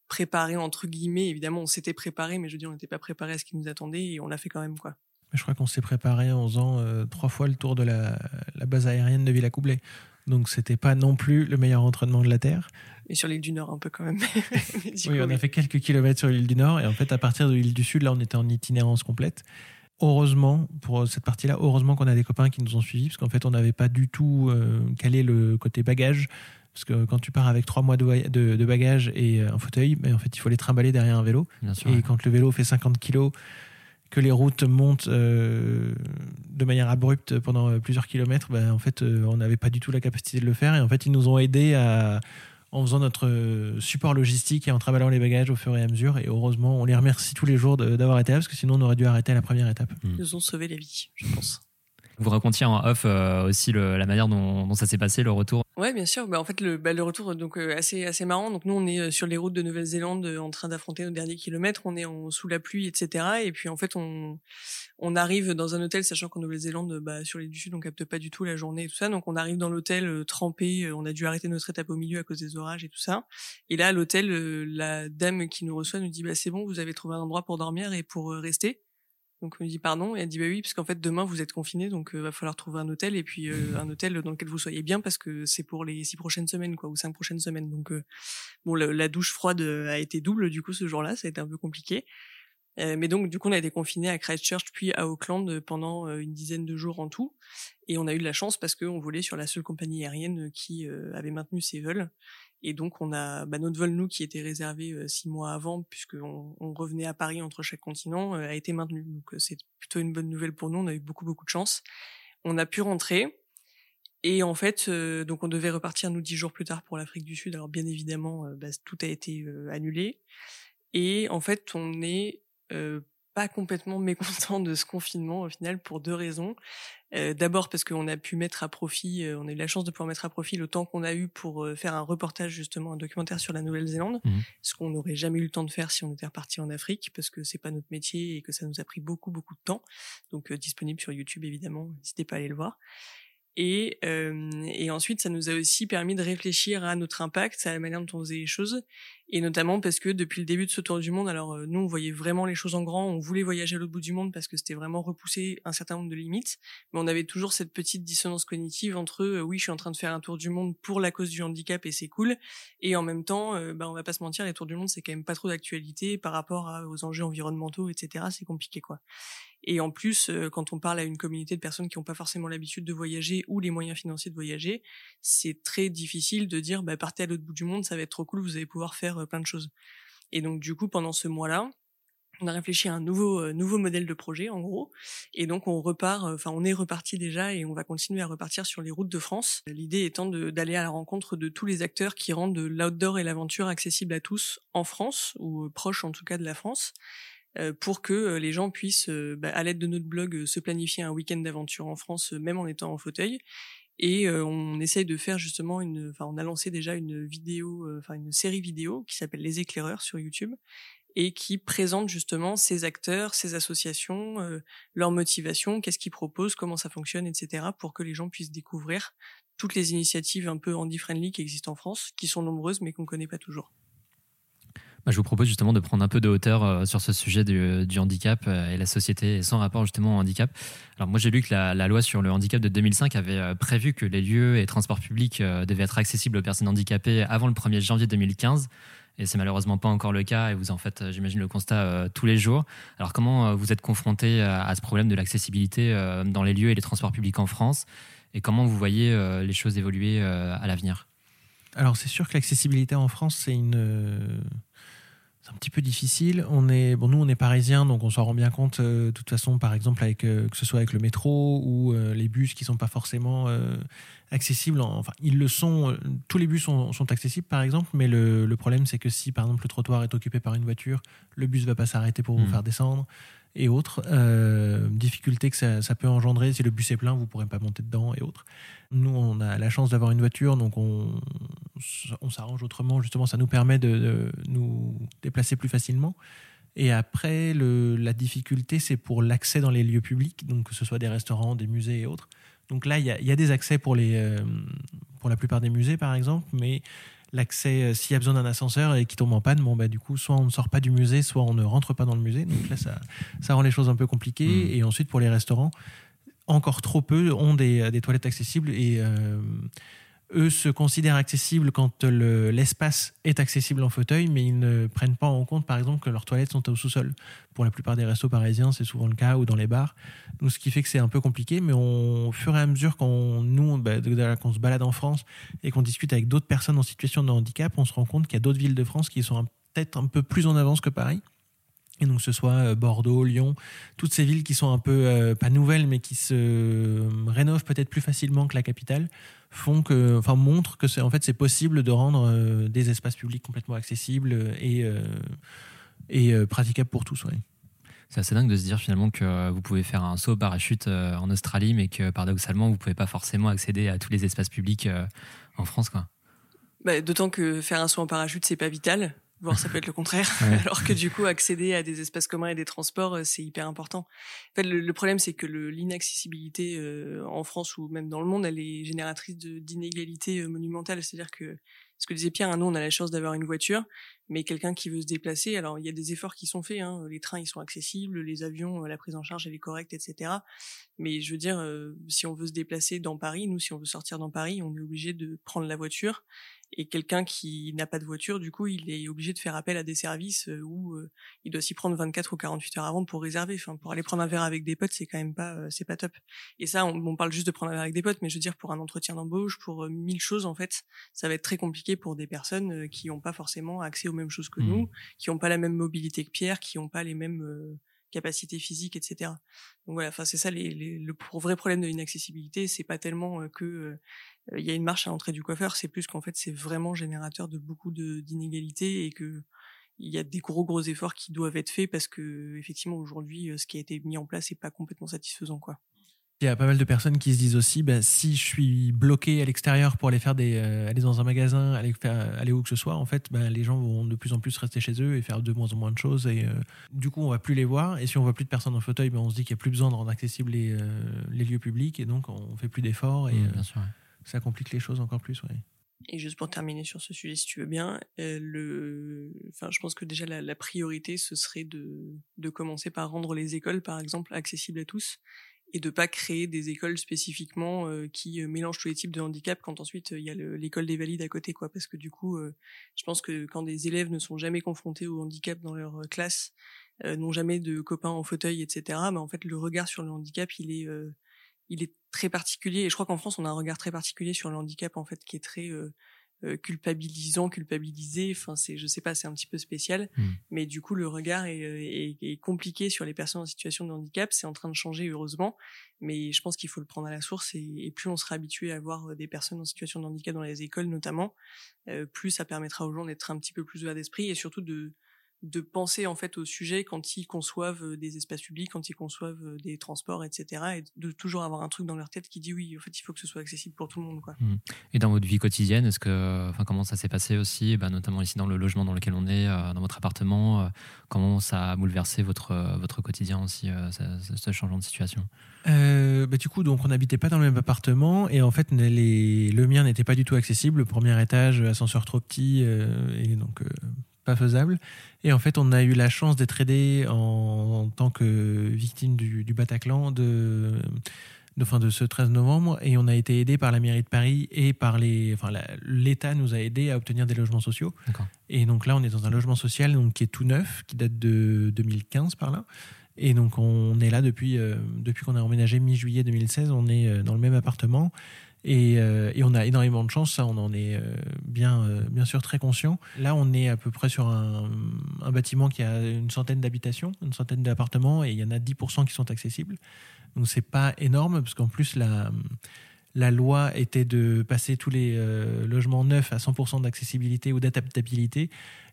préparé entre guillemets. Évidemment, on s'était préparé, mais je veux dire, on n'était pas préparé à ce qui nous attendait et on l'a fait quand même, quoi. Je crois qu'on s'est préparé en faisant euh, trois fois le tour de la, la base aérienne de Villacoublay. Donc c'était pas non plus le meilleur entraînement de la Terre. Et sur l'île du Nord un peu quand même. oui, on a fait quelques kilomètres sur l'île du Nord et en fait à partir de l'île du Sud, là on était en itinérance complète. Heureusement, pour cette partie-là, heureusement qu'on a des copains qui nous ont suivis parce qu'en fait on n'avait pas du tout euh, calé le côté bagage. Parce que quand tu pars avec trois mois de, de, bagages et un fauteuil, mais ben, en fait, il faut les trimballer derrière un vélo. et quand le vélo fait 50 kilos, que les routes montent euh, de manière abrupte pendant plusieurs kilomètres, ben, en fait, euh, on n'avait pas du tout la capacité de le faire. Et en fait, ils nous ont aidés à, en faisant notre support logistique et en travaillant les bagages au fur et à mesure. Et heureusement, on les remercie tous les jours d'avoir été là, parce que sinon, on aurait dû arrêter à la première étape. Ils nous ont sauvé la vie, je pense. Vous racontiez en off euh, aussi la manière dont, ça s'est passé, le retour. Ouais, bien sûr. Bah, en fait, le, bah, retour donc euh, assez assez marrant. Donc nous, on est euh, sur les routes de Nouvelle-Zélande en train d'affronter nos derniers kilomètres. On est en, sous la pluie, etc. Et puis en fait, on on arrive dans un hôtel, sachant qu'en Nouvelle-Zélande, bah, sur les du sud, on capte pas du tout la journée et tout ça. Donc on arrive dans l'hôtel trempé. On a dû arrêter notre étape au milieu à cause des orages et tout ça. Et là, à l'hôtel, la dame qui nous reçoit nous dit bah c'est bon, vous avez trouvé un endroit pour dormir et pour rester. Donc on me dit pardon et elle dit bah oui parce qu'en fait demain vous êtes confiné donc euh, va falloir trouver un hôtel et puis euh, un hôtel dans lequel vous soyez bien parce que c'est pour les six prochaines semaines quoi ou cinq prochaines semaines. Donc euh, bon la, douche froide a été double du coup ce jour-là ça a été un peu compliqué mais donc du coup on a été confiné à Christchurch puis à Auckland pendant une dizaine de jours en tout et on a eu de la chance parce qu'on volait sur la seule compagnie aérienne qui avait maintenu ses vols et donc on a bah, notre vol nous qui était réservé euh, six mois avant, puisqu'on on revenait à Paris entre chaque continent, euh, a été maintenu. Donc euh, c'est plutôt une bonne nouvelle pour nous. On a eu beaucoup beaucoup de chance. On a pu rentrer. Et en fait, donc on devait repartir nous dix jours plus tard pour l'Afrique du Sud. Alors bien évidemment, bah, tout a été annulé. Et en fait, on est pas complètement mécontent de ce confinement au final pour deux raisons. Euh, D'abord parce qu'on a pu mettre à profit, euh, on a eu la chance de pouvoir mettre à profit le temps qu'on a eu pour euh, faire un reportage justement, un documentaire sur la Nouvelle-Zélande, mmh. ce qu'on n'aurait jamais eu le temps de faire si on était reparti en Afrique parce que c'est pas notre métier et que ça nous a pris beaucoup beaucoup de temps. Donc euh, disponible sur YouTube évidemment, n'hésitez pas à aller le voir. Et, euh, et ensuite, ça nous a aussi permis de réfléchir à notre impact, à la manière dont on faisait les choses, et notamment parce que depuis le début de ce tour du monde, alors euh, nous, on voyait vraiment les choses en grand, on voulait voyager à l'autre bout du monde parce que c'était vraiment repousser un certain nombre de limites, mais on avait toujours cette petite dissonance cognitive entre euh, oui, je suis en train de faire un tour du monde pour la cause du handicap et c'est cool, et en même temps, euh, bah, on va pas se mentir, les tours du monde, c'est quand même pas trop d'actualité par rapport aux enjeux environnementaux, etc. C'est compliqué, quoi. Et en plus, euh, quand on parle à une communauté de personnes qui n'ont pas forcément l'habitude de voyager ou les moyens financiers de voyager, c'est très difficile de dire bah, partez à l'autre bout du monde, ça va être trop cool, vous allez pouvoir faire euh, plein de choses. Et donc du coup, pendant ce mois-là, on a réfléchi à un nouveau euh, nouveau modèle de projet en gros et donc on repart enfin on est reparti déjà et on va continuer à repartir sur les routes de France l'idée étant d'aller à la rencontre de tous les acteurs qui rendent l'outdoor et l'aventure accessible à tous en France ou proche en tout cas de la France euh, pour que euh, les gens puissent, euh, bah, à l'aide de notre blog, se planifier un week-end d'aventure en France, même en étant en fauteuil. Et on essaye de faire justement une, enfin, on a lancé déjà une vidéo, enfin une série vidéo qui s'appelle Les éclaireurs sur YouTube et qui présente justement ces acteurs, ces associations, leur motivation, qu'est-ce qu'ils proposent, comment ça fonctionne, etc., pour que les gens puissent découvrir toutes les initiatives un peu handy-friendly qui existent en France, qui sont nombreuses mais qu'on connaît pas toujours. Bah, je vous propose justement de prendre un peu de hauteur euh, sur ce sujet du, handicap euh, et la société sans rapport justement au handicap. Alors moi j'ai lu que la, loi sur le handicap de 2005 avait euh, prévu que les lieux et transports publics devaient être accessibles aux personnes handicapées avant le 1er janvier 2015 et c'est malheureusement pas encore le cas et vous en faites j'imagine le constat tous les jours. Alors comment vous êtes confronté à, ce problème de l'accessibilité dans les lieux et les transports publics en France et comment vous voyez les choses évoluer à l'avenir? Alors c'est sûr que l'accessibilité en France c'est une petit peu difficile. On est, bon, nous, on est parisiens, donc on s'en rend bien compte. Euh, de toute façon, par exemple, avec euh, que ce soit avec le métro ou euh, les bus qui sont pas forcément accessibles. enfin, ils le sont. tous les bus sont, sont, accessibles, par exemple, mais le, le problème, c'est que si, par exemple, le trottoir est occupé par une voiture, le bus va pas s'arrêter pour vous mmh. faire descendre et autres. Euh, difficultés que ça, peut engendrer. Si le bus est plein, vous ne pourrez pas monter dedans et autres. Nous, on a la chance d'avoir une voiture, donc on, on s'arrange autrement. Justement, ça nous permet de, nous déplacer plus facilement. Et après, le, la difficulté, c'est pour l'accès dans les lieux publics, donc que ce soit des restaurants, des musées et autres. Donc là, il y, y a, des accès pour, les, euh, pour la plupart des musées, par exemple, mais l'accès, euh, s'il y a besoin d'un ascenseur et qui tombe en panne, bon, bah, du coup, soit on ne sort pas du musée, soit on ne rentre pas dans le musée. Donc là, ça, ça rend les choses un peu compliquées. Mmh. Et ensuite, pour les restaurants, encore trop peu ont des, des toilettes accessibles et euh, eux se considèrent accessibles quand l'espace est accessible en fauteuil, mais ils ne prennent pas en compte, par exemple, que leurs toilettes sont au sous-sol. Pour la plupart des restos parisiens, c'est souvent le cas, ou dans les bars. Donc, ce qui fait que c'est un peu compliqué, mais on, au fur et à mesure qu'on bah, qu'on se balade en France et qu'on discute avec d'autres personnes en situation de handicap, on se rend compte qu'il y a d'autres villes de France qui sont peut-être un peu plus en avance que Paris. Et donc, ce soit euh, Bordeaux, Lyon, toutes ces villes qui sont un peu, euh, pas nouvelles, mais qui se rénovent peut-être plus facilement que la capitale, font que, enfin, montrent que c'est, en fait, c'est possible de rendre euh, des espaces publics complètement accessibles et, et praticables pour tous. Ouais. C'est assez dingue de se dire finalement que vous pouvez faire un saut au parachute en Australie, mais que paradoxalement, vous pouvez pas forcément accéder à tous les espaces publics en France, quoi. Bah, D'autant que faire un saut en parachute, c'est pas vital voire ça peut être le contraire. Alors que du coup, accéder à des espaces communs et des transports, euh, c'est hyper important. En fait, le, problème, c'est que l'inaccessibilité euh, en France ou même dans le monde, elle est génératrice d'inégalités euh, monumentales. C'est-à-dire que ce que disait Pierre, hein, nous, on a la chance d'avoir une voiture, mais quelqu'un qui veut se déplacer, alors il y a des efforts qui sont faits. Hein, les trains, ils sont accessibles, les avions, la prise en charge, elle est correcte, etc. Mais je veux dire, si on veut se déplacer dans Paris, nous, si on veut sortir dans Paris, on est obligé de prendre la voiture et quelqu'un qui n'a pas de voiture, du coup, il est obligé de faire appel à des services euh, où euh, il doit s'y prendre 24 ou 48 heures avant pour réserver. Enfin, pour aller prendre un verre avec des potes, c'est quand même pas, euh, c'est pas top. Et ça, on, parle juste de prendre un verre avec des potes, mais je veux dire pour un entretien d'embauche, pour mille choses en fait, ça va être très compliqué pour des personnes qui n'ont pas forcément accès aux mêmes choses que nous, mmh. qui n'ont pas la même mobilité que Pierre, qui n'ont pas les mêmes capacités physiques, etc. Donc voilà, enfin c'est ça les, le vrai problème de l'inaccessibilité, c'est pas tellement que il y a une marche à l'entrée du coiffeur, c'est plus qu'en fait c'est vraiment générateur de beaucoup d'inégalités et que il y a des gros gros efforts qui doivent être faits parce que effectivement aujourd'hui ce qui a été mis en place est pas complètement satisfaisant quoi. Il y a pas mal de personnes qui se disent aussi, bah, si je suis bloqué à l'extérieur pour aller faire des, euh, aller dans un magasin, aller faire, aller où que ce soit, en fait, bah, les gens vont de plus en plus rester chez eux et faire de moins en moins de choses. Et euh, du coup, on va plus les voir. Et si on voit plus de personnes en fauteuil, bah, on se dit qu'il n'y a plus besoin de rendre accessibles les, euh, les, lieux publics et donc on fait plus d'efforts et mmh, ça complique les choses encore plus. Ouais. Et juste pour terminer sur ce sujet, si tu veux bien, le, enfin, je pense que déjà la, la priorité ce serait de, de commencer par rendre les écoles, par exemple, accessibles à tous et de pas créer des écoles spécifiquement euh, qui euh, mélangent tous les types de handicap quand ensuite il y a l'école des valides à côté quoi. Parce que du coup euh, je pense que quand des élèves ne sont jamais confrontés au handicap dans leur classe n'ont jamais de copains en fauteuil etc mais bah, en fait le regard sur le handicap il est il est très particulier. Et je crois qu'en France on a un regard très particulier sur le handicap en fait qui est très euh, culpabilisant, culpabilisé. Enfin, c'est, je sais pas, c'est un petit peu spécial. Hmm. Mais du coup, le regard est, euh, est, est, compliqué sur les personnes en situation de handicap. C'est en train de changer, heureusement. Mais je pense qu'il faut le prendre à la source. Et, et, plus on sera habitué à voir euh, des personnes en situation de handicap dans les écoles, notamment, plus ça permettra aux gens d'être un petit peu plus ouverts d'esprit et surtout de, de penser en fait au sujet quand ils conçoivent euh, des espaces publics, quand ils conçoivent euh, des transports, etc. Et de toujours avoir un truc dans leur tête qui dit oui, en fait, il faut que ce soit accessible pour tout le monde, quoi. Mmh. Et dans votre vie quotidienne, est-ce que, enfin, comment ça s'est passé aussi, bah, notamment ici dans le logement dans lequel on est, euh, dans votre appartement, comment ça a bouleversé votre votre quotidien aussi, ce, changement de situation? Bah, du coup, donc on n'habitait pas dans le même appartement et en fait, les, le mien n'était pas du tout accessible. Le premier étage, ascenseur trop petit et donc pas faisable. Et en fait, on a eu la chance d'être aidé en, tant que victime du, Bataclan de, de, fin, de ce 13 novembre. Et on a été aidé par la mairie de Paris et par les. Enfin, l'État nous a aidés à obtenir des logements sociaux. Et donc là, on est dans un logement social donc, qui est tout neuf, qui date de 2015 par là. Et donc, on est là depuis, euh, depuis qu'on a emménagé mi-juillet 2016. On est euh, dans le même appartement. Euh, et, on a énormément de chance, ça on en est euh, bien, euh, bien sûr très conscient. Là on est à peu près sur un, bâtiment qui a une centaine d'habitations, une centaine d'appartements et il y en a 10% qui sont accessibles. Donc c'est pas énorme parce qu'en plus la, loi était de passer tous les logements neufs à 100% d'accessibilité ou d'adaptabilité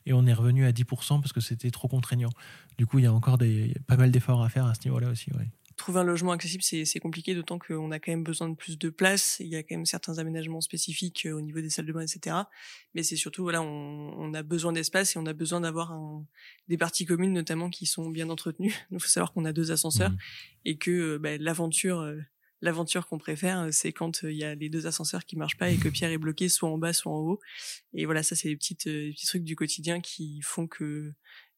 et on est revenu à 10% parce que c'était trop contraignant. Du coup il y a encore pas mal d'efforts à faire à ce niveau-là aussi. Ouais trouver un logement accessible, c'est compliqué, d'autant qu'on a quand même besoin de plus de place. Il y a quand même certains aménagements spécifiques euh, au niveau des salles de bain, etc. Mais c'est surtout, voilà, on, on a besoin d'espace et on a besoin d'avoir des parties communes, notamment, qui sont bien entretenues. Il faut savoir qu'on a deux ascenseurs mmh. et que euh, bah, l'aventure euh, l'aventure qu'on préfère, c'est quand il y a les deux ascenseurs qui marchent pas et que Pierre est bloqué soit en bas, soit en haut. Et voilà, ça c'est les petites les petits trucs du quotidien qui font que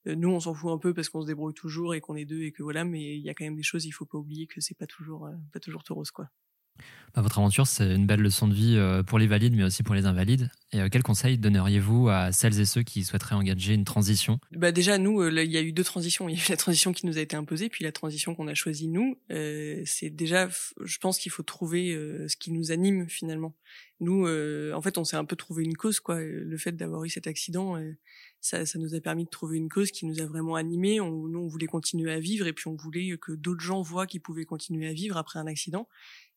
nous, on s'en fout un peu parce qu'on se débrouille toujours et qu'on est deux et que voilà, mais il y a quand même des choses, il faut pas oublier que c'est pas toujours, euh, pas toujours tout rose, quoi. Bah, votre aventure, c'est une belle leçon de vie euh, pour les valides, mais aussi pour les invalides. Et quels conseils donneriez-vous à celles et ceux qui souhaiteraient engager une transition? Bah déjà, nous, il y a eu deux transitions. Il y a eu la transition qui nous a été imposée, puis la transition qu'on a choisie nous. c'est déjà, je pense qu'il faut trouver ce qui nous anime finalement. Nous, en fait, on s'est un peu trouvé une cause, quoi. Le fait d'avoir eu cet accident, ça, ça, nous a permis de trouver une cause qui nous a vraiment animés. On, nous, on voulait continuer à vivre et puis on voulait que d'autres gens voient qu'ils pouvaient continuer à vivre après un accident.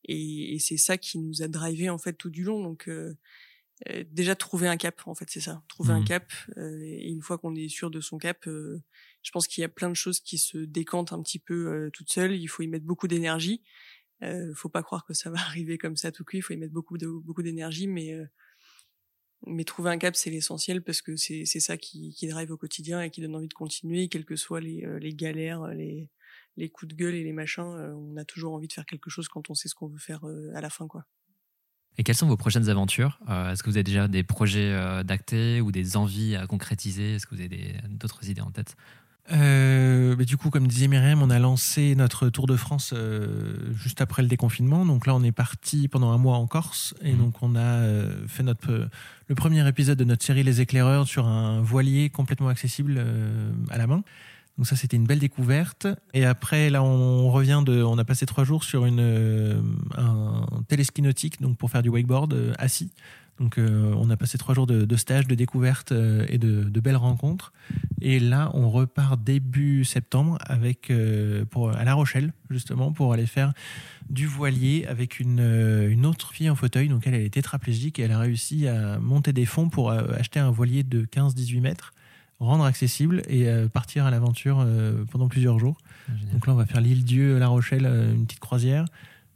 Et, et c'est ça qui nous a drivé en fait tout du long. Donc, euh, euh, déjà trouver un cap en fait c'est ça trouver un Mhm. cap euh, et une fois qu'on est sûr de son cap euh, je pense qu'il y a plein de choses qui se décantent un petit peu euh, toutes seules il faut y mettre beaucoup d'énergie euh, faut pas croire que ça va arriver comme ça tout cuit il faut y mettre beaucoup de beaucoup d'énergie mais euh, mais trouver un cap c'est l'essentiel parce que c'est ça qui drive au quotidien et qui donne envie de continuer. Quelles que soient les euh, galères les coups de gueule et les machins euh, on a toujours envie de faire quelque chose quand on sait ce qu'on veut faire euh, à la fin quoi. Et quelles sont vos prochaines aventures Est-ce que vous avez déjà des projets euh, d'actés ou des envies à concrétiser? Est-ce que vous avez d'autres idées en tête? Euh, mais du coup, comme disait Myriam, on a lancé notre Tour de France euh, juste après le déconfinement. Donc là, on est parti pendant un mois en Corse. Et Mhm. donc, on a euh, fait notre, le premier épisode de notre série Les Éclaireurs sur un voilier complètement accessible euh, à la main. Donc ça, c'était une belle découverte. Et après, là, on revient de... On a passé trois jours sur une, euh, un téléski nautique donc pour faire du wakeboard assis. Donc euh, on a passé trois jours de, de stage, de découverte euh, et de, de belles rencontres. Et là, on repart début septembre avec euh, pour à La Rochelle justement pour aller faire du voilier avec une, une autre fille en fauteuil. Donc elle, elle est tétraplégique et elle a réussi à monter des fonds pour acheter un voilier de 15-18 mètres, rendre accessible et partir à l'aventure pendant plusieurs jours. Génial. Donc là, on va faire l'île Dieu, La Rochelle, une petite croisière.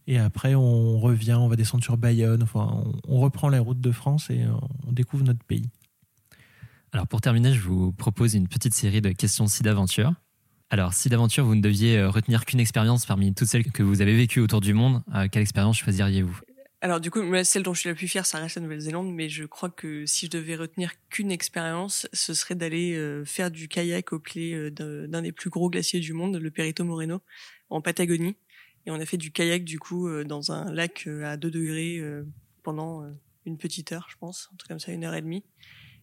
Et après, on revient, on va descendre sur Bayonne. Enfin, on, on reprend la route de France et euh, on découvre notre pays. Alors pour terminer, je vous propose une petite série de questions si d'aventure. Alors si d'aventure vous ne deviez euh, retenir qu'une expérience parmi toutes celles que vous avez vécues autour du monde, euh, quelle expérience choisiriez-vous? Alors du coup, celle dont je suis la plus fière, ça reste la Nouvelle-Zélande, mais je crois que si je devais retenir qu'une expérience, ce serait d'aller faire du kayak au pied d'un d'un des plus gros glaciers du monde, le Perito Moreno, en Patagonie. Et on a fait du kayak du coup euh, dans un lac euh, à 2 degrés euh, pendant une petite heure, je pense, un truc comme ça, une heure et demie.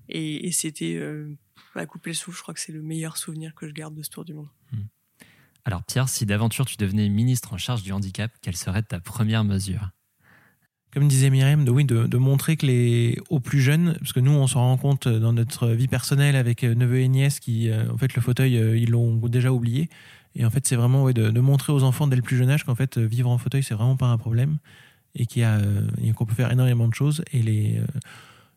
Et, et c'était euh, à couper le souffle. Je crois que c'est le meilleur souvenir que je garde de ce tour du monde. Alors Pierre, si d'aventure tu devenais ministre en charge du handicap, quelle serait ta première mesure? Comme disait Myriam, de, oui, de, de montrer que les aux plus jeunes, parce que nous, on s'en rend compte dans notre vie personnelle avec neveux et nièces qui, en fait, le fauteuil, ils l'ont déjà oublié. Et en fait, c'est vraiment ouais, de, de montrer aux enfants dès le plus jeune âge qu'en fait, euh, vivre en fauteuil, c'est vraiment pas un problème et qu'il y a, euh, qu'on peut faire énormément de choses. Et les, euh,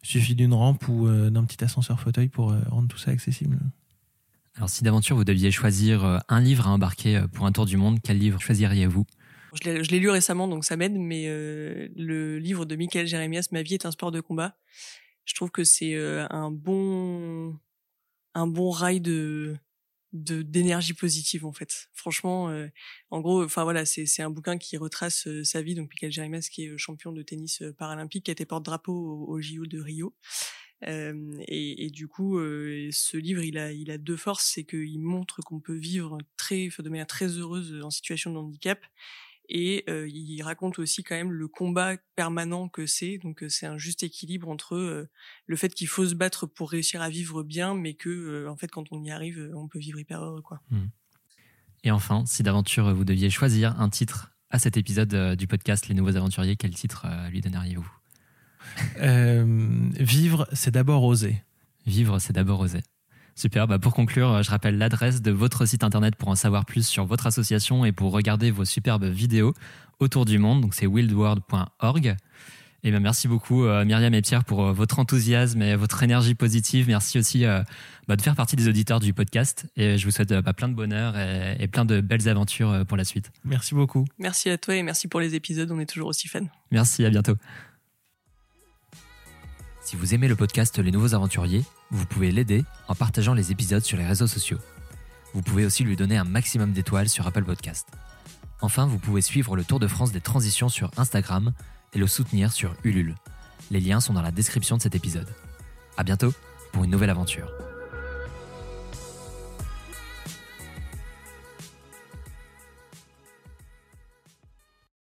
il suffit d'une rampe ou euh, d'un petit ascenseur fauteuil pour euh, rendre tout ça accessible. Alors si d'aventure vous deviez choisir un livre à embarquer pour un tour du monde, quel livre choisiriez-vous? Je l'ai je l'ai lu récemment, donc ça m'aide, mais euh, le livre de Michael Jérémias, Ma vie est un sport de combat, je trouve que c'est euh, un bon un bon rail de de d'énergie positive en fait. Franchement, euh, en gros, enfin voilà, c'est c'est un bouquin qui retrace euh, sa vie. Donc Michael Jérémias, qui est euh, champion de tennis euh, paralympique, qui a été porte-drapeau au, au JO de Rio. Euh, et, et du coup, ce livre, il a, il a deux forces, c'est qu'il montre qu'on peut vivre très, de manière très heureuse en situation de handicap, et euh, il raconte aussi quand même le combat permanent que c'est. Donc euh, c'est un juste équilibre entre euh, le fait qu'il faut se battre pour réussir à vivre bien, mais que euh, en fait quand on y arrive, on peut vivre hyper heureux quoi. Et enfin, si d'aventure vous deviez choisir un titre à cet épisode euh, du podcast Les Nouveaux Aventuriers, quel titre euh, lui donneriez-vous? Euh, vivre, c'est d'abord oser. Vivre, c'est d'abord oser. Super, bah pour conclure, euh, je rappelle l'adresse de votre site internet pour en savoir plus sur votre association et pour regarder vos superbes vidéos autour du monde. Donc c'est wildworld.org. Et ben merci beaucoup euh, Myriam et Pierre pour euh, votre enthousiasme et votre énergie positive. Merci aussi euh, bah, de faire partie des auditeurs du podcast. Et je vous souhaite euh, bah, plein de bonheur et, et plein de belles aventures euh, pour la suite. Merci beaucoup. Merci à toi et merci pour les épisodes, on est toujours aussi fans. Merci, à bientôt. Si vous aimez le podcast Les Nouveaux Aventuriers, vous pouvez l'aider en partageant les épisodes sur les réseaux sociaux. Vous pouvez aussi lui donner un maximum d'étoiles sur Apple Podcast. Enfin, vous pouvez suivre le Tour de France des transitions sur Instagram et le soutenir sur Ulule. Les liens sont dans la description de cet épisode. À bientôt pour une nouvelle aventure.